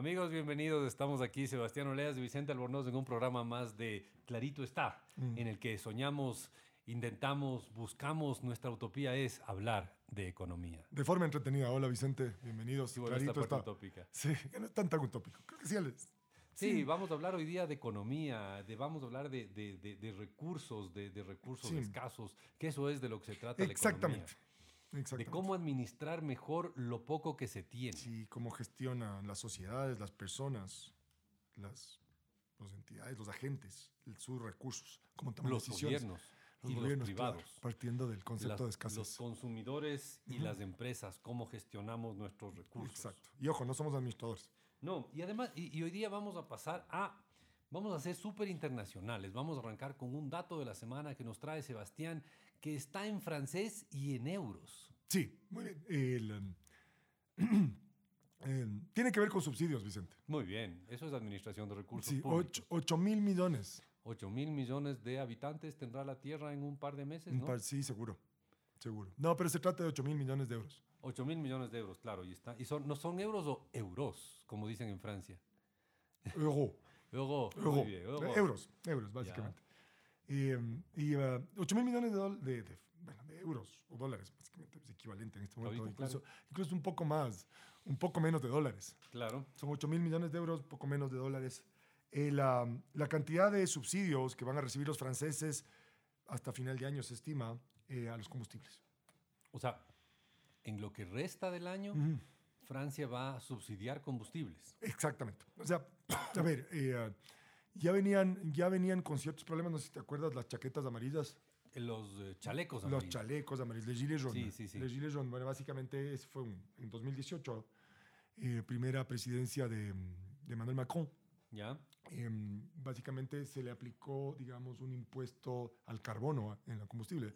Amigos, bienvenidos. Estamos aquí, Sebastián Oleas y Vicente Albornoz, en un programa más de Clarito está, Mm. en el que soñamos, intentamos, buscamos, nuestra utopía es hablar de economía. De forma entretenida. Hola Vicente, bienvenidos. Sí, bueno, esta Clarito parte está. utópica. Sí, que no es tan tan utópico. Creo que sí, Alex. Sí, vamos a hablar hoy día de economía, de, vamos a hablar de, de- de- recursos, de, de recursos Sí. escasos, que eso es de lo que se trata la Exactamente. De cómo administrar mejor lo poco que se tiene. Sí, cómo gestionan las sociedades, las personas, las, las entidades, los agentes, sus recursos, cómo toman los decisiones. gobiernos Los y gobiernos, los claro, privados. partiendo del concepto las- de los escasez. consumidores y las empresas, cómo gestionamos nuestros recursos. Exacto. Y ojo, no somos administradores. No, y además, y, y hoy día vamos a pasar a, vamos a ser súper internacionales. Vamos a arrancar con un dato de la semana que nos trae Sebastián, que está en francés y en euros. Sí, muy bien. El, um, em, tiene que ver con subsidios, Vicente. Muy bien, eso es administración de recursos Sí, públicos. 8 mil millones. 8 mil millones de habitantes tendrá la Tierra en un par de meses, Un ¿no? par- sí, seguro. Seguro. No, pero se trata de 8 mil millones de euros. 8 mil millones de euros, claro. Y, está, y son, no son euros o euros, como dicen en Francia. Euro. Muy bien, euro. Euros, euros, básicamente. Y, um, y, uh, 8 mil millones de, de, de- bueno, de euros o dólares, básicamente es equivalente en este momento. Ahorita, incluso, incluso un poco más, un poco menos de dólares. Claro. Son 8 mil millones de euros, poco menos de dólares. Eh, la, la cantidad de subsidios que van a recibir los franceses hasta final de año se estima eh, a los combustibles. O sea, en lo que resta del año, Francia va a subsidiar combustibles. Exactamente. O sea, a ver, eh, ya, venían, ya venían con ciertos problemas, no sé si te acuerdas, las chaquetas amarillas, Los eh, chalecos los amarillos. chalecos amarillos, les gilets jaunes. Sí, sí, sí. Les gilets jaunes, bueno, básicamente ese fue un- en 2018, eh, primera presidencia de, de Emmanuel Macron. ¿Ya? Em, básicamente se le aplicó, digamos, un impuesto al carbono en el combustible.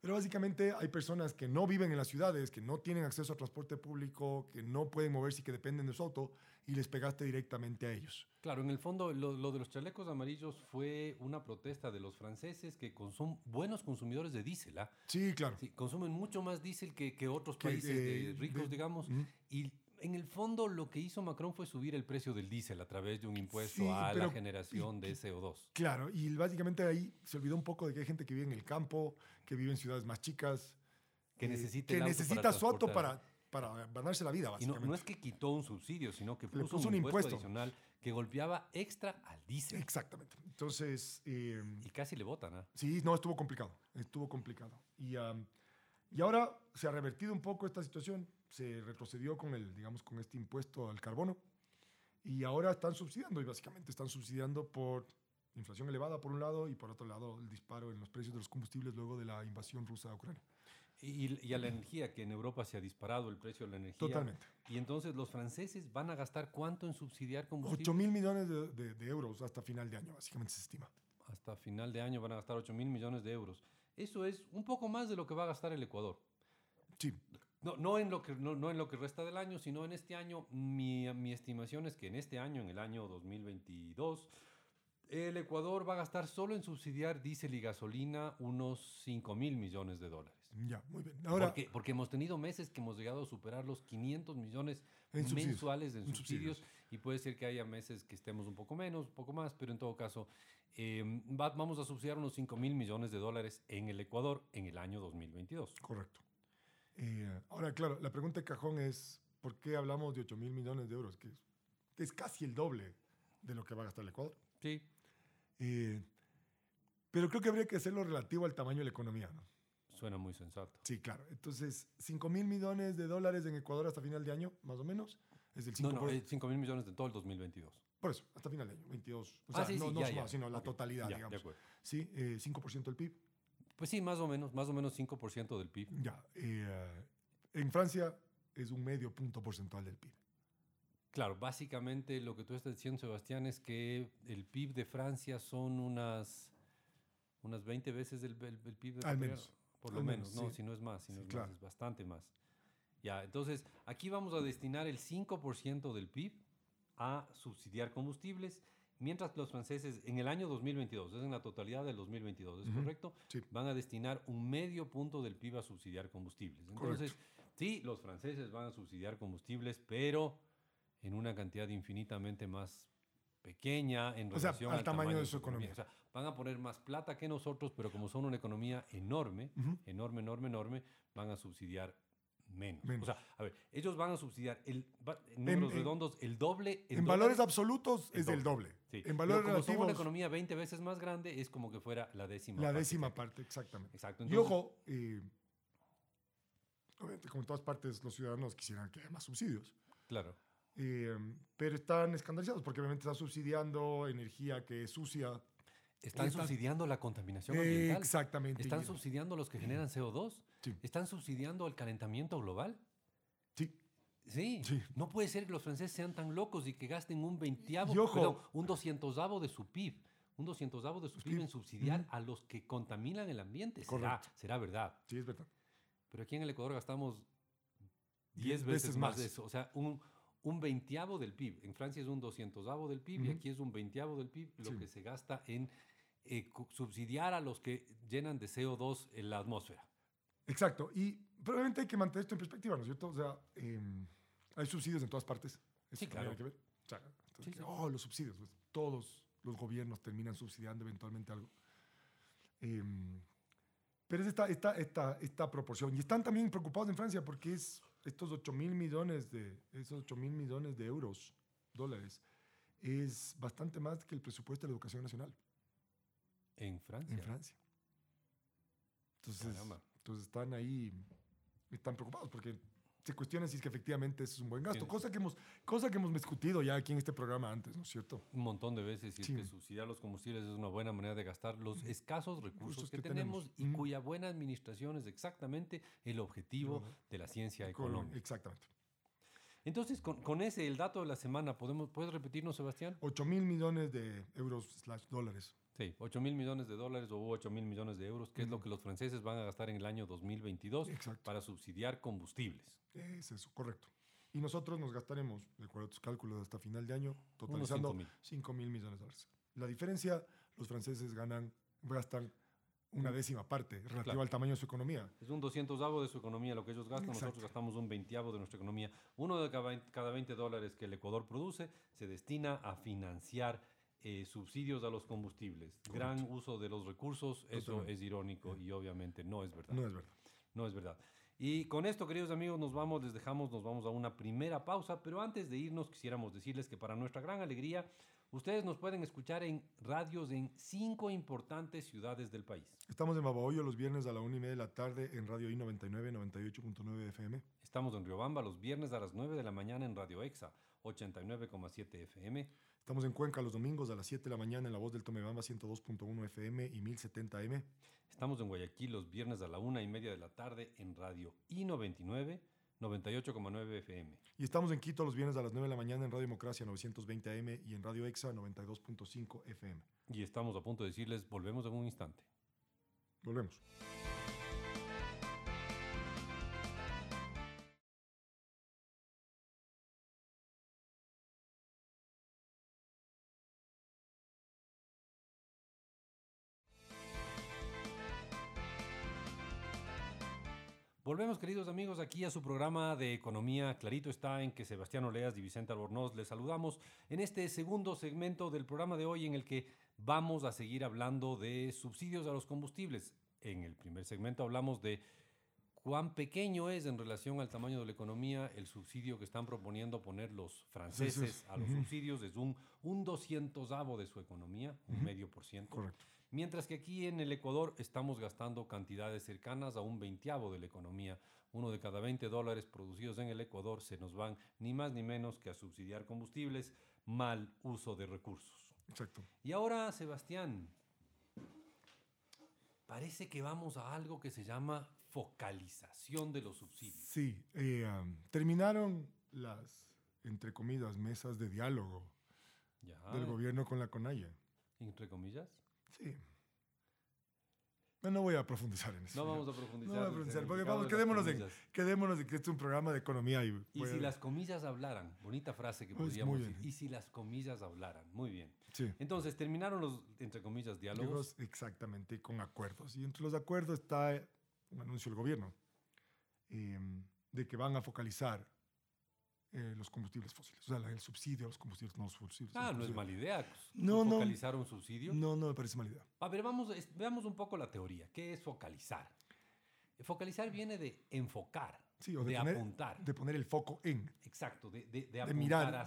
Pero básicamente hay personas que no viven en las ciudades, que no tienen acceso a transporte público, que no pueden moverse y que dependen de su auto, y les pegaste directamente a ellos. Claro, en el fondo lo, lo de los chalecos amarillos fue una protesta de los franceses que son buenos consumidores de diésel. ¿ah? Sí, claro. Sí, consumen mucho más diésel que, que otros Que, países eh, de- ricos, de- digamos. Y en el fondo lo que hizo Macron fue subir el precio del diésel a través de un impuesto Sí, a la pero- generación de CO2. Claro, y básicamente ahí se olvidó un poco de que hay gente que vive en el campo, que vive en ciudades más chicas, Que eh, necesita que necesita su auto para, para ganarse la vida, Y no, básicamente. no es que quitó un subsidio, sino que puso, puso un, un impuesto, adicional que golpeaba extra al diésel. Exactamente. Entonces, eh, Y casi le votan, ¿ah? Sí, no, estuvo complicado, estuvo complicado. Y, am, y ahora se ha revertido un poco esta situación, se retrocedió con el, digamos, con este impuesto al carbono y ahora están subsidiando y básicamente están subsidiando por inflación elevada por un lado y por otro lado el disparo en los precios de los combustibles luego de la invasión rusa a Ucrania. Y, y a la energía, que en Europa se ha disparado el precio de la energía. Totalmente. Y entonces los franceses van a gastar cuánto en subsidiar combustible. 8 mil millones de, de- de euros hasta final de año, básicamente se estima. Hasta final de año van a gastar 8 mil millones de euros. Eso es un poco más de lo que va a gastar el Ecuador. Sí, No, no, en, lo que, no, no en lo que resta del año, sino en este año. Mi, mi estimación es que en este año, en el año 2022, el Ecuador va a gastar solo en subsidiar diésel y gasolina unos 5 mil millones de dólares. ya, muy bien. Ahora, porque, porque hemos tenido meses que hemos llegado a superar los 500 millones En mensuales en En subsidios, subsidios. y puede ser que haya meses que estemos un poco menos, un poco más, pero en todo caso eh, va- vamos a subsidiar unos 5 mil millones de dólares en el Ecuador en el año 2022. Correcto. Eh, ahora, claro, la pregunta de cajón es, ¿por qué hablamos de 8 mil millones de euros? Que es, que es casi el doble de lo que va a gastar el Ecuador. Sí, Eh, pero creo que habría que hacerlo relativo al tamaño de la economía, ¿no? suena muy sensato. Sí, claro. Entonces, 5 mil millones de dólares en Ecuador hasta final de año, más o menos, es el 5%. No, no, 5 mil millones de todo el 2022. Por eso, hasta final de año, 22. O Ah, sea, sí, no, sí, no ya, sumado, ya. sino la Ok, totalidad, ya, de digamos. acuerdo. Sí, eh, 5% del PIB. Pues sí, más o menos, más o menos 5% del PIB. Ya. eh, en Francia es un medio punto porcentual del PIB. Claro, básicamente lo que tú estás diciendo, Sebastián, es que el PIB de Francia son unas, unas 20 veces el, el- el PIB de Al menos. Por lo Al menos, menos, no, sí. si no es más, si no Sí, es claro. más, es bastante más. Ya, entonces aquí vamos a destinar el 5% del PIB a subsidiar combustibles, mientras los franceses en el año 2022, es en la totalidad del 2022, ¿es correcto? Sí. Van a destinar un medio punto del PIB a subsidiar combustibles. Entonces, sí, los franceses van a subsidiar combustibles, pero en una cantidad infinitamente más pequeña en O sea, relación al tamaño de su economía. O sea, van a poner más plata que nosotros, pero como son una economía enorme, Ujú. enorme, enorme, enorme, van a subsidiar menos. Menos. O sea, a ver, ellos van a subsidiar el, en números en- redondos el doble. En valores absolutos el es el doble. Sí. En Pero valores como son una relativos, economía 20 veces más grande, es como que fuera la décima la parte décima que- parte, exactamente. Exacto. Y ojo, eh, obviamente, como en todas partes, los ciudadanos quisieran que haya más subsidios. Claro. Eh, pero están escandalizados porque obviamente están subsidiando energía que es sucia. Están están- subsidiando la contaminación ambiental. exactamente. Están subsidiando los que generan CO2. Sí. Están subsidiando el calentamiento global. Sí, Sí. Sí. No puede ser que los franceses sean tan locos y que gasten un veintiavo, perdón, un doscientosavo de su PIB, un doscientosavo de su PIB en subsidiar a los que contaminan el ambiente. Será, Correcto. será verdad. sí, es verdad. Pero aquí en el Ecuador gastamos Diez 10 veces, veces más más. de eso. O sea, un, un veintiavo del PIB. En Francia es un doscientosavo del PIB y aquí es un veintiavo del PIB lo Sí. que se gasta en eh, subsidiar a los que llenan de CO2 en la atmósfera. Exacto. Y probablemente hay que mantener esto en perspectiva, ¿no es cierto? O sea, em, hay subsidios en todas partes. Eso Sí, claro. hay que ver. O sea, entonces, Sí, que, sí. oh, los subsidios. pues, todos los gobiernos terminan subsidiando eventualmente algo. Em, pero es esta, esta, esta, esta proporción. Y están también preocupados en Francia porque es estos 8 mil millones de, esos 8 mil millones de euros, dólares, es bastante más que el presupuesto de la educación nacional En Francia. en Francia. Entonces, Caramba. Entonces están ahí, están preocupados porque se cuestionan si es que efectivamente es un buen gasto, cosa que, hemos, cosa que hemos discutido ya aquí en este programa antes, ¿no es cierto? un montón de veces y Sí. es que subsidiar los combustibles es una buena manera de gastar los escasos recursos que, que tenemos, y Ujú. cuya buena administración es exactamente el objetivo de la ciencia Con- económica. Exactamente. Entonces, con, con ese, el dato de la semana, ¿podemos, ¿puedes repetirnos, Sebastián? 8 mil millones de euros slash dólares. Sí, 8 mil millones de dólares o 8 mil millones de euros, que es lo que los franceses van a gastar en el año 2022 Exacto. para subsidiar combustibles. Es eso, correcto. Y nosotros nos gastaremos, de acuerdo a tus cálculos, hasta final de año, totalizando 5.000. 5 mil millones de dólares. La diferencia, los franceses ganan, gastan una décima parte relativa Claro. al tamaño de su economía. Es un doscientosavo de su economía lo que ellos gastan, Exacto. nosotros gastamos un veintiavo de nuestra economía. Uno de cada 20 dólares que el Ecuador produce se destina a financiar eh, subsidios a los combustibles. Gran uso de los recursos, eso Totalmente. es irónico y obviamente no es verdad. No es verdad. No es verdad. Y con esto, queridos amigos, nos vamos, les dejamos, nos vamos a una primera pausa, pero antes de irnos quisiéramos decirles que para nuestra gran alegría, ustedes nos pueden escuchar en radios en cinco importantes ciudades del país. Estamos en Babahoyo los viernes a la una y media de la tarde en Radio I99, 98.9 FM. Estamos en Riobamba los viernes a las 9 de la mañana en Radio Exa, 89,7 FM. Estamos en Cuenca los domingos a las 7 de la mañana en La Voz del Tomebamba, 102.1 FM y 1070 M. Estamos en Guayaquil los viernes a la una y media de la tarde en Radio I99, 98,9 FM. Y estamos en Quito los viernes a las 9 de la mañana en Radio Democracia, 920 AM y en Radio Exa, 92.5 FM. Y estamos a punto de decirles, volvemos en un instante. Volvemos. Volvemos, queridos amigos, aquí a su programa de economía. Clarito está en que Sebastián Oleas y Vicente Albornoz les saludamos en este segundo segmento del programa de hoy en el que vamos a seguir hablando de subsidios a los combustibles. En el primer segmento hablamos de cuán pequeño es en relación al tamaño de la economía el subsidio que están proponiendo poner los franceses a los subsidios. Es un, un doscientosavo de su economía, un medio por ciento. Correcto. Mientras que aquí en el Ecuador estamos gastando cantidades cercanas a un veintiavo de la economía. Uno de cada 20 dólares producidos en el Ecuador se nos van ni más ni menos que a subsidiar combustibles, mal uso de recursos. Exacto. Y ahora, Sebastián, parece que vamos a algo que se llama focalización de los subsidios. Sí, eh, um, terminaron las, entre comillas, mesas de diálogo Ya, del gobierno con la CONAIE. entre comillas. Sí. No, voy a profundizar en eso. No vamos a profundizar. No voy a profundizar, porque vamos, quedémonos en, quedémonos en que este es un programa de economía. Y, Y si a- las comillas hablaran, bonita frase que Pues, podríamos decir. Y si las comillas hablaran, muy bien. Sí. Entonces, terminaron los, entre comillas, diálogos. Exactamente, con acuerdos. Y entre los acuerdos está un anuncio del gobierno eh, de que van a focalizar eh, los combustibles fósiles. O sea, el subsidio a los combustibles no fósiles. Ah, no es mala idea. pues, No, no. Focalizar un subsidio. No, no me parece mala idea. A ver, vamos, veamos un poco la teoría. ¿Qué es focalizar? Focalizar viene de enfocar, Sí, o de, de, poner, apuntar. de poner el foco en, Exacto, de, de, apuntar mirar.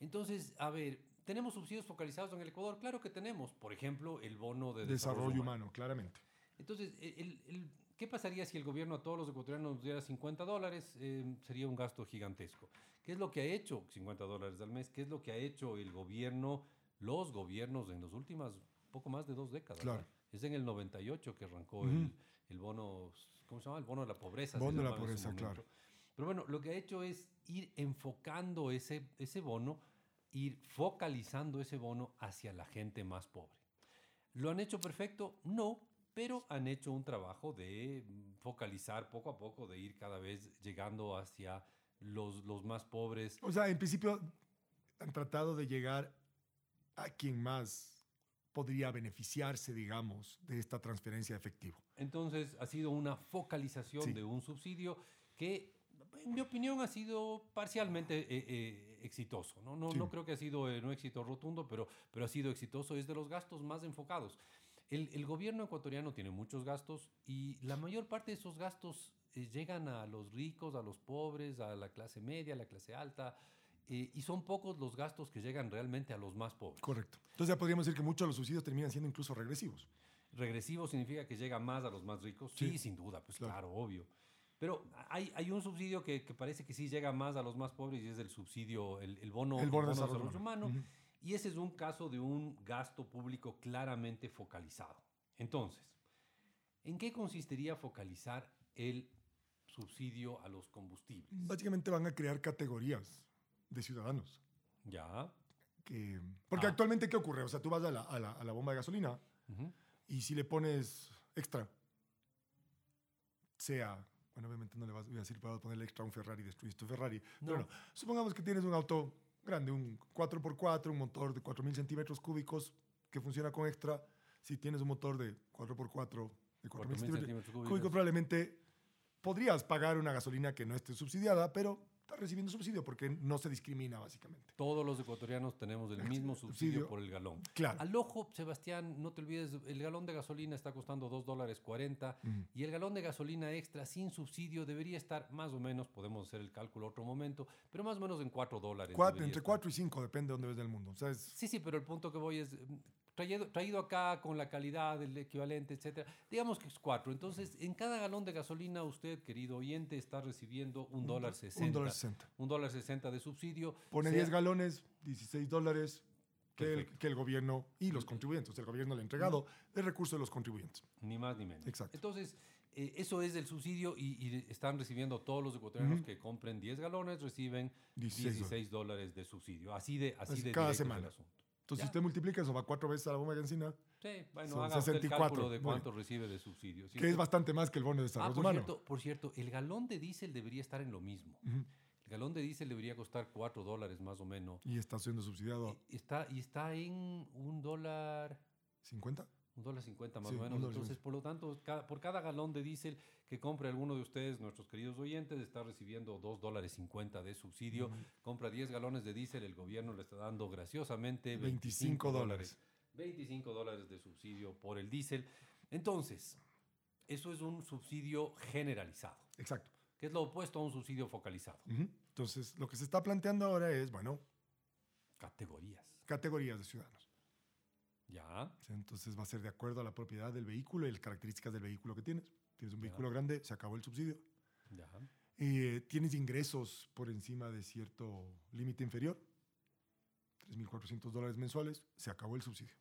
Entonces, a ver, ¿tenemos subsidios focalizados en el Ecuador? Claro que tenemos. Por ejemplo, el bono de Desarrollo humano, claramente. Entonces, el- el- ¿qué pasaría si el gobierno a todos los ecuatorianos nos diera 50 dólares? Eh, sería un gasto gigantesco. ¿Qué es lo que ha hecho 50 dólares al mes? ¿Qué es lo que ha hecho el gobierno, los gobiernos en las últimas poco más de dos décadas? Claro. ¿no? Es en el 98 que arrancó Ujú. el, el bono, ¿cómo se llama? El bono de la pobreza. Bono de la pobreza, claro. Pero bueno, lo que ha hecho es ir enfocando ese, ese bono, ir focalizando ese bono hacia la gente más pobre. ¿Lo han hecho perfecto? No, pero han hecho un trabajo de mm, focalizar poco a poco, de ir cada vez llegando hacia los, los más pobres. O sea, en principio han tratado de llegar a quien más podría beneficiarse, digamos, de esta transferencia de efectivo. Entonces ha sido una focalización Sí. de un subsidio que, en mi opinión, ha sido parcialmente eh, eh, exitoso. No, no, Sí. no creo que ha sido eh, un éxito rotundo, pero, pero ha sido exitoso. Es de los gastos más enfocados. El, el gobierno ecuatoriano tiene muchos gastos y la mayor parte de esos gastos eh, llegan a los ricos, a los pobres, a la clase media, a la clase alta. eh, y son pocos los gastos que llegan realmente a los más pobres. Correcto. Entonces ya podríamos decir que muchos de los subsidios terminan siendo incluso regresivos. Regresivo significa que llega más a los más ricos. Sí, Sí, sin duda, pues claro. claro, obvio. Pero hay, hay un subsidio que, que parece que sí llega más a los más pobres y es el subsidio, el, el bono, El bono de desarrollo humano. Y ese es un caso de un gasto público claramente focalizado. Entonces, ¿en qué consistiría focalizar el subsidio a los combustibles? Básicamente van a crear categorías de ciudadanos. Ya. Que, porque Ah. actualmente, ¿qué ocurre? O sea, tú vas a la, a la- a la bomba de gasolina y si le pones extra, sea, bueno, obviamente no le vas voy a decir para ponerle extra a un Ferrari y destruir tu Ferrari, pero No. no, supongamos que tienes un auto grande, un 4x4, un motor de 4.000 centímetros cúbicos que funciona con extra, si tienes un motor de 4x4 de 4.000 4.000 centímetros cúbicos. probablemente podrías pagar una gasolina que no esté subsidiada, pero estás recibiendo subsidio porque no se discrimina básicamente. Todos los ecuatorianos tenemos el mismo subsidio por el galón. Claro. Al ojo, Sebastián, no te olvides, el galón de gasolina está costando 2 dólares 40 Ujú. y el galón de gasolina extra sin subsidio debería estar más o menos, podemos hacer el cálculo otro momento, pero más o menos en 4 dólares. Entre estar. 4 y 5, depende de dónde ves del mundo. O sea, es- Sí, sí, pero el punto que voy es traído, traído acá con la calidad, el equivalente, etcétera. Digamos que es 4. Entonces, en cada galón de gasolina, usted, querido oyente, está recibiendo un dólar 60. un dólar 60. Un dólar 60 de subsidio. Pone sea- 10 galones, 16 dólares que el, que el gobierno y los contribuyentes. El gobierno le ha entregado el recurso de los contribuyentes. Ni más ni menos. Exacto. Entonces, eh, eso es el subsidio y, y están recibiendo todos los ecuatorianos que compren 10 galones, reciben 16 16, dólares de subsidio. Así de, así de cada directo es el semana. asunto. Entonces, Ya. si usted multiplica eso, va cuatro veces a la bomba de benzina, Sí, bueno, Son haga usted el 64, cálculo de cuánto recibe de subsidio. ¿sí? que es bastante más que el bono de Ah, desarrollo por humano. cierto, por cierto, el galón de diésel debería estar en lo mismo. El galón de diésel debería costar 4 dólares más o menos. Y está siendo subsidiado está, y está en un dólar... 50. Un dólar cincuenta más Sí, o menos. Entonces, por lo tanto, cada- por cada galón de diésel que compre alguno de ustedes, nuestros queridos oyentes, está recibiendo dos dólares cincuenta de subsidio. Compra 10 galones de diésel, el gobierno le está dando graciosamente 25 dólares. 25 dólares de subsidio por el diésel. Entonces, eso es un subsidio generalizado, Exacto. que es lo opuesto a un subsidio focalizado. Entonces, lo que se está planteando ahora es, bueno, Categorías. categorías de ciudadanos. Ya. Entonces va a ser de acuerdo a la propiedad del vehículo y las características del vehículo que tienes. Tienes un Ya. vehículo grande, se acabó el subsidio. Ya. Eh, tienes ingresos por encima de cierto límite inferior, 3.400 dólares mensuales, se acabó el subsidio.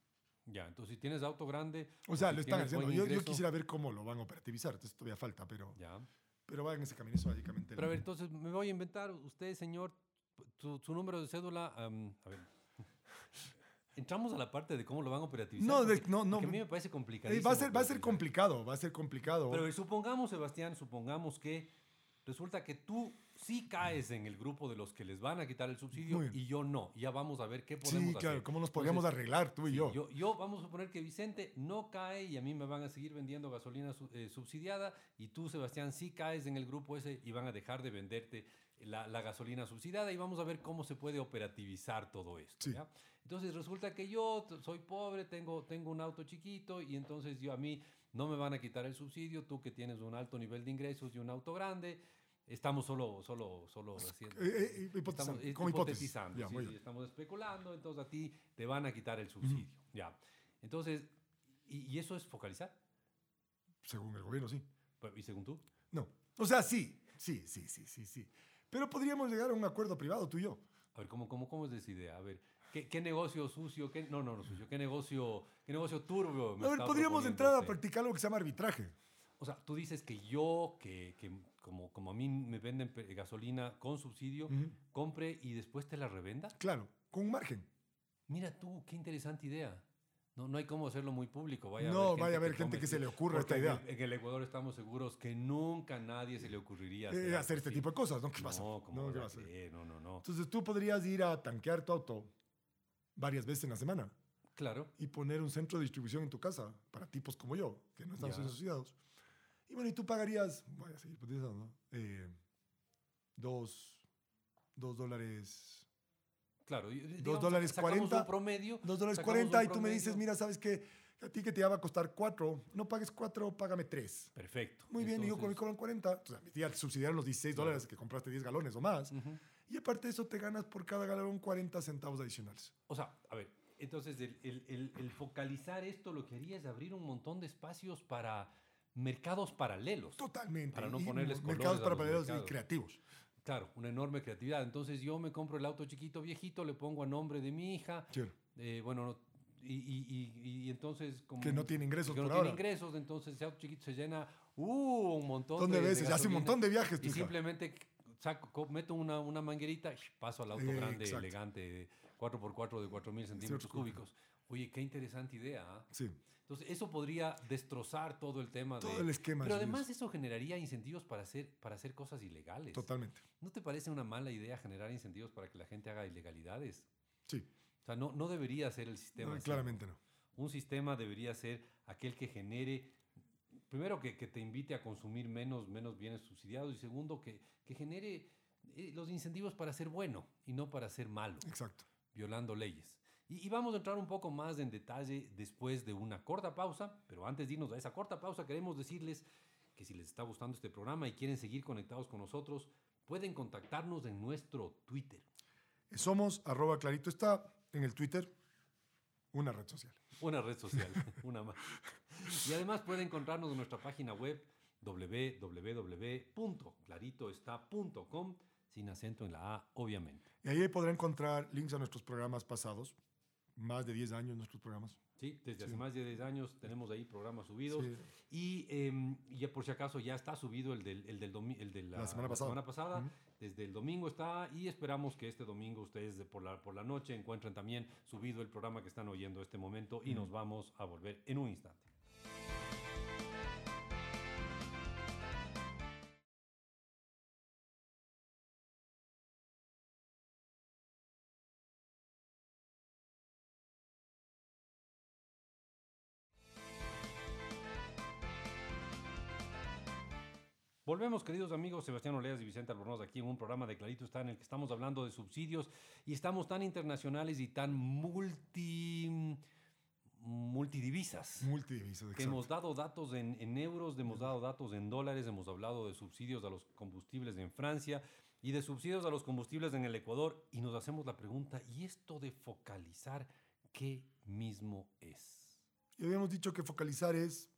Ya. Entonces, si tienes auto grande. O sea, si lo están haciendo. Yo, yo quisiera ver cómo lo van a operativizar, entonces todavía falta, pero, Ya. pero va en ese camino, eso básicamente. Pero a ver, entonces me voy a inventar, usted, señor, su, número de cédula, am, a ver. Entramos a la parte de cómo lo van a operativizar. No, de- porque- no, no. a mí me parece Eh, complicadísimo. va, a ser, va a ser complicado, va a ser complicado. Pero supongamos, Sebastián, supongamos que resulta que tú sí caes en el grupo de los que les van a quitar el subsidio y yo no. Ya vamos a ver qué podemos Sí, claro, hacer. ¿cómo nos podríamos Entonces, arreglar tú y Sí, yo? yo. yo vamos a suponer que Vicente no cae y a mí me van a seguir vendiendo gasolina eh, subsidiada y tú, Sebastián, sí caes en el grupo ese y van a dejar de venderte la, la gasolina subsidiada y vamos a ver cómo se puede operativizar todo esto. Sí. ¿ya? Entonces resulta que yo soy pobre, tengo, tengo un auto chiquito y entonces yo a mí no me van a quitar el subsidio, tú que tienes un alto nivel de ingresos y un auto grande. Estamos solo, solo, solo haciendo- Eh, eh, hipotetizando, estamos como hipótesis. hipotetizando, sí, sí, estamos especulando, entonces a ti te van a quitar el subsidio, ya. Entonces, y, y eso es focalizar? Según el gobierno, sí. ¿Y según tú? No. O sea, sí, sí, sí, sí, sí, sí. Pero podríamos llegar a un acuerdo privado, tú y yo. A ver, ¿cómo, cómo, cómo es esa idea? A ver, ¿qué, qué negocio sucio? Qué, no, no, no sucio. ¿Qué negocio, qué negocio turbio? me A ver, podríamos entrar a practicar lo que se llama arbitraje. O sea, tú dices que yo, que, que como, como a mí me venden gasolina con subsidio, Ujú. compre y después te la revenda. Claro, con un margen. Mira tú, qué interesante idea. No, no hay cómo hacerlo muy público. Vaya No, vaya a haber gente come- que se le ocurra esta en idea. el- En el Ecuador estamos seguros que nunca a nadie se le ocurriría Eh, hacer, hacer algo este tipo de cosas, ¿no? ¿Qué pasa? No, ¿cómo No, ¿qué a a hacer? creer? No, no, no. Entonces tú podrías ir a tanquear tu auto varias veces en la semana Claro. y poner un centro de distribución en tu casa para tipos como yo, que no estamos Ya. asociados. Y bueno, y tú pagarías, voy a seguir utilizando. Eh, dos, dos dólares, Claro. digamos, dólares sacamos 40, un promedio. dos dólares sacamos 40 un y tú me dices, mira, ¿sabes qué? A ti que te va a costar cuatro, no pagues cuatro, págame tres. Perfecto. Muy bien, y yo con mi Entonces, cobran 40, entonces a mi tía te subsidiaron los 16 Claro. dólares que compraste 10 galones o más. ujú. Y aparte de eso te ganas por cada galón 40 centavos adicionales. O sea, a ver, entonces el, el- el- el focalizar esto lo que haría es abrir un montón de espacios para mercados paralelos. Totalmente. Para no Y ponerles mercados colores a los paralelos y mercados. creativos. Claro, una enorme creatividad. Entonces yo me compro el auto chiquito, viejito, le pongo a nombre de mi hija. Sí. eh, bueno, no- y, y- y- y entonces como... Que no tiene ingresos que no tiene ingresos, entonces ese auto chiquito se llena uh, un montón ¿Dónde de, veces? de Hace un montón de viajes, Y hija. simplemente saco, co- meto una, una manguerita y paso al auto Eh, grande, exacto. elegante, de 4x4 de 4.000 centímetros cúbicos. Oye, qué interesante idea. ¿ah? Sí. Entonces, eso podría destrozar todo el tema Todo de... el esquema. Pero además eso generaría incentivos para hacer, para hacer cosas ilegales. Totalmente. ¿No te parece una mala idea generar incentivos para que la gente haga ilegalidades? Sí. O sea, no, no debería ser el sistema. No, claramente no. Un sistema debería ser aquel que genere, primero que, que te invite a consumir menos, menos bienes subsidiados y segundo que, que genere eh, los incentivos para ser bueno y no para ser malo, Exacto. violando leyes. Y, y vamos a entrar un poco más en detalle después de una corta pausa, pero antes de irnos a esa corta pausa queremos decirles que si les está gustando este programa y quieren seguir conectados con nosotros, pueden contactarnos en nuestro Twitter. Somos arroba clarito está en el Twitter, una red social. Una red social, una más. Y además puede encontrarnos en nuestra página web www.claritoestá.com sin acento en la A, obviamente. Y ahí podrá encontrar links a nuestros programas pasados. Más de 10 años nuestros programas. Sí, desde hace más de 10 años tenemos ahí programas subidos. Sí. Y em, ya por si acaso ya está subido el, del, el, del el de la, La semana pasada. semana pasada. Desde el domingo está y esperamos que este domingo ustedes de por, la, por la noche encuentren también subido el programa que están oyendo este momento y nos vamos a volver en un instante. Volvemos, queridos amigos, Sebastián Oleas y Vicente Albornoz, aquí en un programa de Clarito está en el que estamos hablando de subsidios y estamos tan internacionales y tan multi multidivisas. Multidivisas, Que exacto. hemos dado datos en, en euros, hemos dado datos en dólares, hemos hablado de subsidios a los combustibles en Francia y de subsidios a los combustibles en el Ecuador y nos hacemos la pregunta, ¿y esto de focalizar qué mismo es? Y habíamos dicho que focalizar es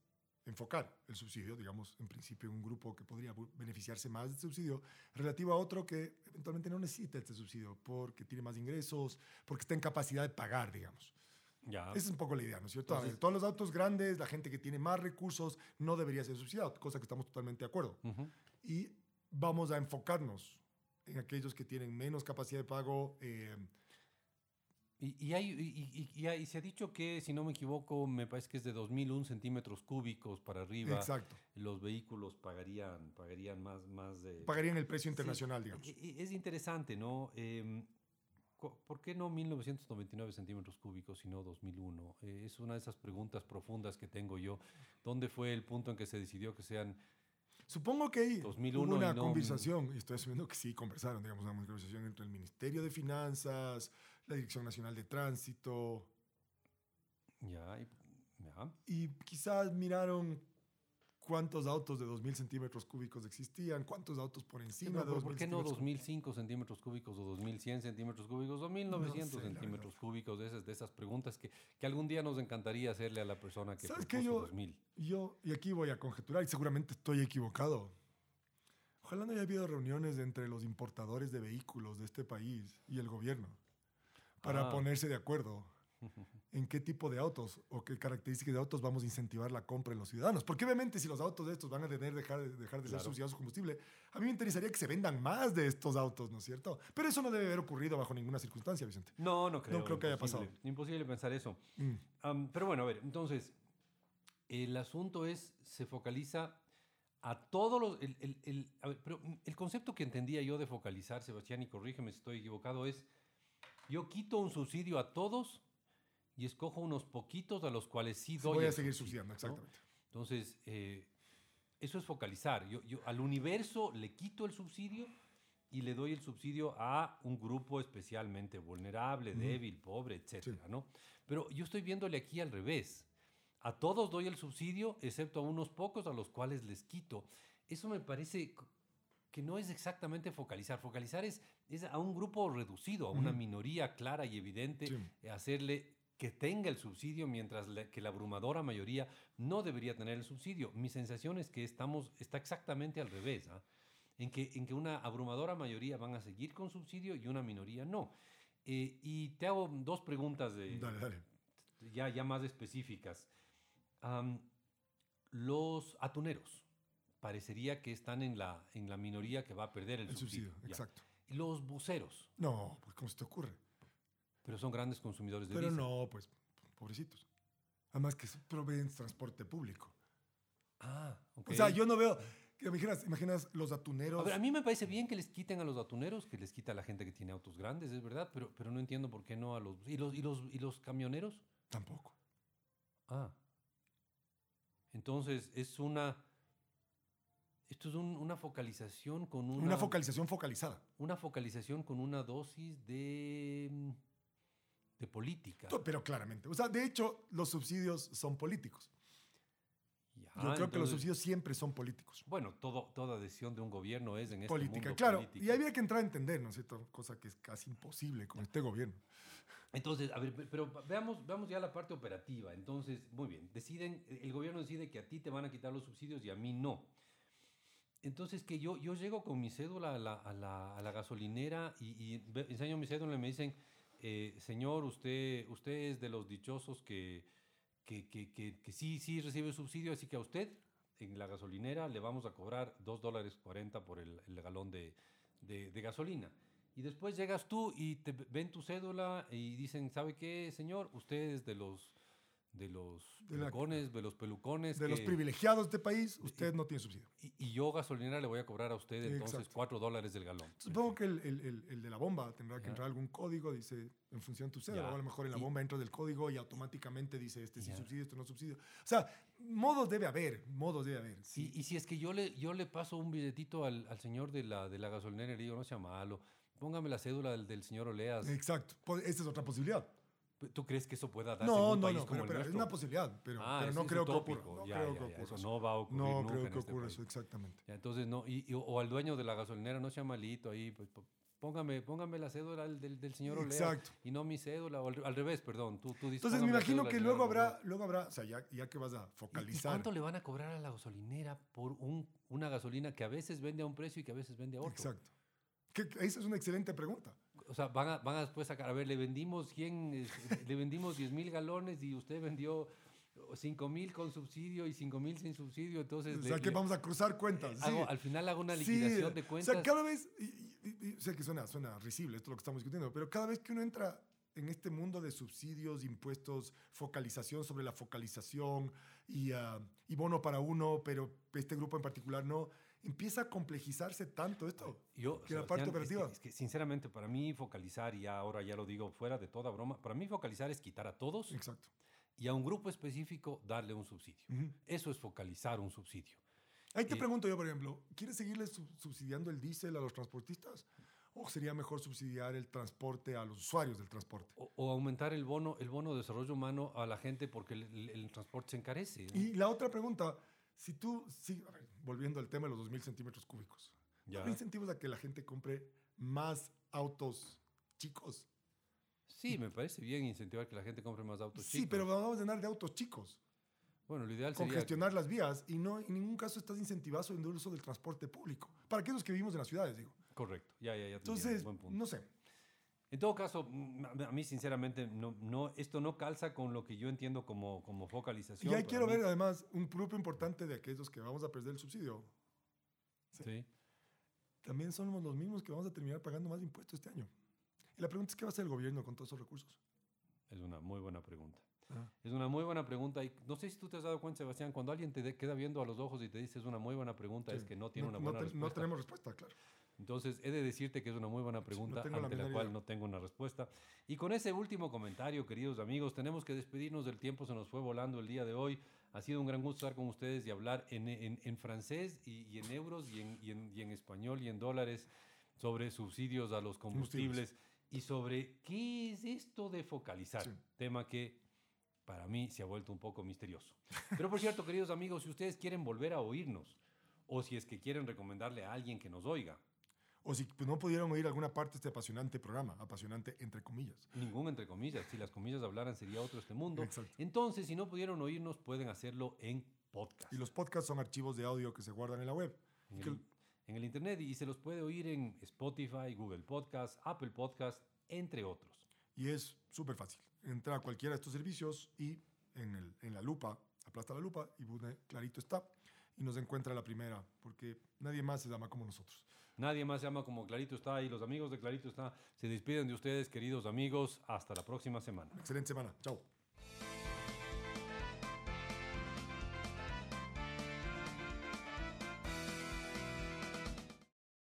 enfocar el subsidio, digamos, en principio un grupo que podría beneficiarse más del subsidio, relativo a otro que eventualmente no necesita este subsidio porque tiene más ingresos, porque está en capacidad de pagar, digamos. Ya. Esa es un poco la idea, ¿no es cierto? Ver, todos los autos grandes, la gente que tiene más recursos, no debería ser subsidiado, cosa que estamos totalmente de acuerdo. Y vamos a enfocarnos en aquellos que tienen menos capacidad de pago, eh, Y, y hay, y, y- y se ha dicho que, si no me equivoco, me parece que es de 2001 centímetros cúbicos para arriba. Exacto. Los vehículos pagarían, pagarían más, más de... Pagarían el precio Sí, internacional, digamos. e- e- Es interesante, ¿no? Cu- ¿Por qué no 1999 centímetros cúbicos, sino 2001? Eh, es una de esas preguntas profundas que tengo yo. ¿Dónde fue el punto en que se decidió que sean Supongo que ahí 2001 hubo una y no- conversación, y estoy asumiendo que sí conversaron, digamos, una conversación entre el Ministerio de Finanzas, la Dirección Nacional de Tránsito, ya, y- ya, y quizás miraron cuántos autos de 2.000 centímetros cúbicos existían, cuántos autos por Sí, encima pero de 2.000 ¿Por qué no centímetros 2005 centímetros cúbicos o 2100 centímetros cúbicos o 1900 sé, la centímetros cúbicos? De esas, de esas preguntas que, que algún día nos encantaría hacerle a la persona que ¿Sabes qué? Yo- 2000. Yo, y aquí voy a conjeturar, y seguramente estoy equivocado. Ojalá no haya habido reuniones entre los importadores de vehículos de este país y el gobierno para Ah. ponerse de acuerdo en qué tipo de autos o qué características de autos vamos a incentivar la compra en los ciudadanos. Porque obviamente si los autos de estos van a tener dejar, de- dejar de ser Claro. subsidiados a combustible, a mí me interesaría que se vendan más de estos autos, ¿no es cierto? Pero eso no debe haber ocurrido bajo ninguna circunstancia, Vicente. No, no creo. creo que haya pasado. Imposible pensar eso. Mm. Am, pero bueno, a ver, entonces, el asunto es, se focaliza a todos los... El, el- el- a ver, pero el concepto que entendía yo de focalizar, Sebastián, y corrígeme si estoy equivocado, es, yo quito un subsidio a todos y escojo unos poquitos a los cuales sí doy Voy a seguir subsidio, subsidiando, ¿no? exactamente. Entonces, eh, eso es focalizar. Yo, yo al universo le quito el subsidio y le doy el subsidio a un grupo especialmente vulnerable, débil, pobre, etcétera, ¿no? Pero yo estoy viéndole aquí al revés. A todos doy el subsidio, excepto a unos pocos a los cuales les quito. Eso me parece que no es exactamente focalizar. Focalizar es, es a un grupo reducido, a una minoría clara y evidente, Sí. eh, hacerle que tenga el subsidio, mientras la- que la abrumadora mayoría no debería tener el subsidio. Mi sensación es que estamos, está exactamente al revés, ¿ah? en, que, en que una abrumadora mayoría van a seguir con subsidio y una minoría no. Eh, y te hago dos preguntas de, Dale, dale. ya, ya más específicas. Los atuneros parecería que están en la, en la minoría que va a perder el, El subsidio. subsidio, exacto. Los buceros, No, pues ¿cómo se te ocurre? pero son grandes consumidores de Pero diésel. no, pues, pobrecitos. Además que proveen transporte público. Ah, ok. O sea, yo no veo. que Imaginas, imaginas los atuneros. A ver, a mí me parece bien que les quiten a los atuneros, que les quita a la gente que tiene autos grandes, es verdad, pero, pero no entiendo por qué no a los... ¿Y los, y los, y los camioneros? Tampoco. Ah. Entonces, es una... Esto es un- una focalización con una... Una focalización focalizada. una focalización con una dosis de... de política. Pero claramente. O sea, de hecho, los subsidios son políticos. Ya, Yo creo que los subsidios siempre son políticos. Bueno, todo, toda decisión de un gobierno es en este Política, mundo claro. política. Y había que entrar a entender, ¿no es cierto? Cosa que es casi imposible con este gobierno. Entonces, a ver, pe- pero veamos, veamos ya la parte operativa. Entonces, muy bien, deciden, el gobierno decide que a ti te van a quitar los subsidios y a mí no. Entonces, que yo, yo llego con mi cédula a la, a la- a la gasolinera y, y enseño mi cédula y me dicen, eh, señor, usted, usted es de los dichosos que, que, que, que- que sí, sí recibe subsidio, así que a usted en la gasolinera le vamos a cobrar 2 dólares 40 por el, el galón de, de- de gasolina. Y después llegas tú y te ven tu cédula y dicen, ¿sabe qué, señor? Usted es de los de los De la- pelucones, de los pelucones. De los que- privilegiados de este país, usted no tiene subsidio. y, y yo gasolinera le voy a cobrar a usted entonces Exacto. 4 dólares del galón. Supongo que el, el- el- de la bomba tendrá que Ya. entrar algún código, dice, en función de tu cédula. A lo mejor en la Y- bomba entra del código y automáticamente dice, este sí Ya. subsidio, este no subsidio. O sea, modos debe haber, modos debe haber. sí. Y, y si es que yo le, yo le paso un billetito al, al señor de la, de la gasolinera y digo, no sea malo, póngame la cédula del, del señor Oleas. Exacto. Po- Esa es otra posibilidad. ¿Tú crees que eso pueda darse en No, un no, país no, como pero, el pero es una posibilidad, pero, Ah, pero no creo que ocurra. No Ya, creo ya, que ya, ocurra. Eso eso. no va a ocurrir No nunca creo en que este ocurra país. eso, exactamente. Ya, entonces, no, y, y- o al dueño de la gasolinera, no sea malito ahí, pues, póngame, póngame la cédula del, del, del señor Oleas Exacto. y no mi cédula, o al, al revés, perdón, tú, tú dices, Entonces me imagino que luego habrá, luego habrá, o sea, ya, ya que vas a ¿Y- ¿Y, focalizar. cuánto le van a cobrar a la gasolinera por un, una gasolina que a veces vende a un precio y que a veces vende a otro? Exacto. Que esa es una excelente pregunta. O sea, van a, van a después sacar, a ver, le vendimos 100, eh, le vendimos 10 mil galones y usted vendió 5 mil con subsidio y 5 mil sin subsidio, entonces... O le- sea, que le- vamos a cruzar cuentas. sí. hago- al final hago una Sí, liquidación de cuentas. O sea, cada vez, y, y- y- y sé que suena, suena risible esto es lo que estamos discutiendo, pero cada vez que uno entra en este mundo de subsidios, impuestos, focalización sobre la focalización y, ah, y bono para uno, pero este grupo en particular no, empieza a complejizarse tanto esto. Yo, que la parte es que- operativa. Es que, sinceramente, para mí focalizar, y ahora ya lo digo fuera de toda broma, para mí focalizar es quitar a todos Exacto. y a un grupo específico darle un subsidio. Ujú. Eso es focalizar un subsidio. Ahí te Y- pregunto yo, por ejemplo, ¿quieres seguirle sub- subsidiando el diésel a los transportistas? ¿O sería mejor subsidiar el transporte a los usuarios del transporte? O, o aumentar el bono, el bono de desarrollo humano a la gente porque el, el- el transporte se encarece. ¿no? Y la otra pregunta, si tú, sí, a ver, volviendo al tema de los 2.000 centímetros cúbicos, Ya. ¿hay incentivos a que la gente compre más autos chicos? Sí, me parece bien incentivar que la gente compre más autos Sí, chicos. pero vamos a llenar de autos chicos, Bueno, lo ideal sería... congestionar las vías y no en ningún caso estás incentivado en el uso del transporte público. Para aquellos que vivimos en las ciudades, digo. Correcto, ya, ya, ya. Entonces, buen punto. no sé. En todo caso, a mí sinceramente, no, no, esto no calza con lo que yo entiendo como, como focalización. Y ahí quiero mí- ver además un grupo importante de aquellos que vamos a perder el subsidio. Sí. También somos los mismos que vamos a terminar pagando más impuestos este año. Y la pregunta es, ¿qué va a hacer el gobierno con todos esos recursos? Es una muy buena pregunta. Ah. Es una muy buena pregunta. Y no sé si tú te has dado cuenta, Sebastián, cuando alguien te queda viendo a los ojos y te dice es una muy buena pregunta, es que no tiene una no, buena te- respuesta. no tenemos respuesta, claro. Entonces, he de decirte que es una muy buena pregunta la ante la menor cual no tengo una respuesta. Y con ese último comentario, queridos amigos, tenemos que despedirnos del tiempo, se nos fue volando el día de hoy. Ha sido un gran gusto estar con ustedes y hablar en, en- en francés y, y en euros y en, y y en español y en dólares sobre subsidios a los combustibles y sobre qué es esto de focalizar, Sí. tema que para mí se ha vuelto un poco misterioso. Pero por cierto, queridos amigos, si ustedes quieren volver a oírnos o si es que quieren recomendarle a alguien que nos oiga, O si pues, no pudieron oír alguna parte de este apasionante programa, apasionante entre comillas. Ningún entre comillas. Si las comillas hablaran sería otro este mundo. Exacto. Entonces, si no pudieron oírnos, pueden hacerlo en podcast. Y los podcasts son archivos de audio que se guardan en la web. en, que- el, en el internet y se los puede oír en Spotify, Google Podcast, Apple Podcast, entre otros. Y es súper fácil. Entra a cualquiera de estos servicios y en, el- en la lupa, aplasta la lupa y clarito está. Y nos encuentra la primera, porque nadie más se llama como nosotros. Nadie más se llama como Clarito está y los amigos de Clarito está se despiden de ustedes, queridos amigos. Hasta la próxima semana. Excelente semana. Chao.